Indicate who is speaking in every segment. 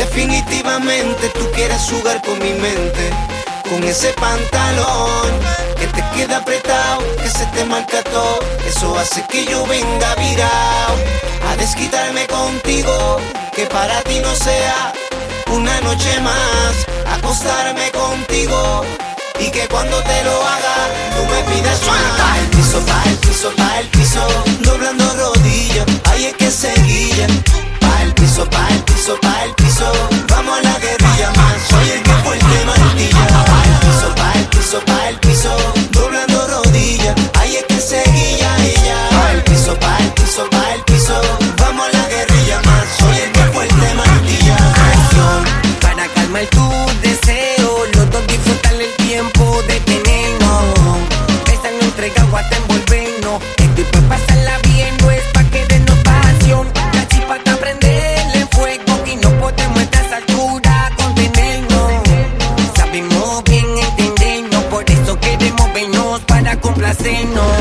Speaker 1: Definitivamente tú quieres jugar con mi mente. Con ese pantalón que te queda apretado, que se te marca todo. Eso hace que yo venga virado a desquitarme contigo. Que para ti no sea una noche más acostarme contigo. Y que cuando te lo haga, tú me pidas suelta el piso, pa' el piso, pa' el piso, doblando pa' pa' vamos a la guerrilla más, soy el que fue el de martilla.
Speaker 2: Para calmar tu deseo, los dos disfrutar el tiempo de tenernos. Besarnos, entregado hasta envolvernos. Esto y pues pasarla bien, no es pa' que denos pasión. La chispa está prenderle fuego y no podemos a esta altura contenernos. Sabemos bien entendernos, por eso queremos vernos para complacernos.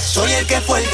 Speaker 1: Soy el que fue el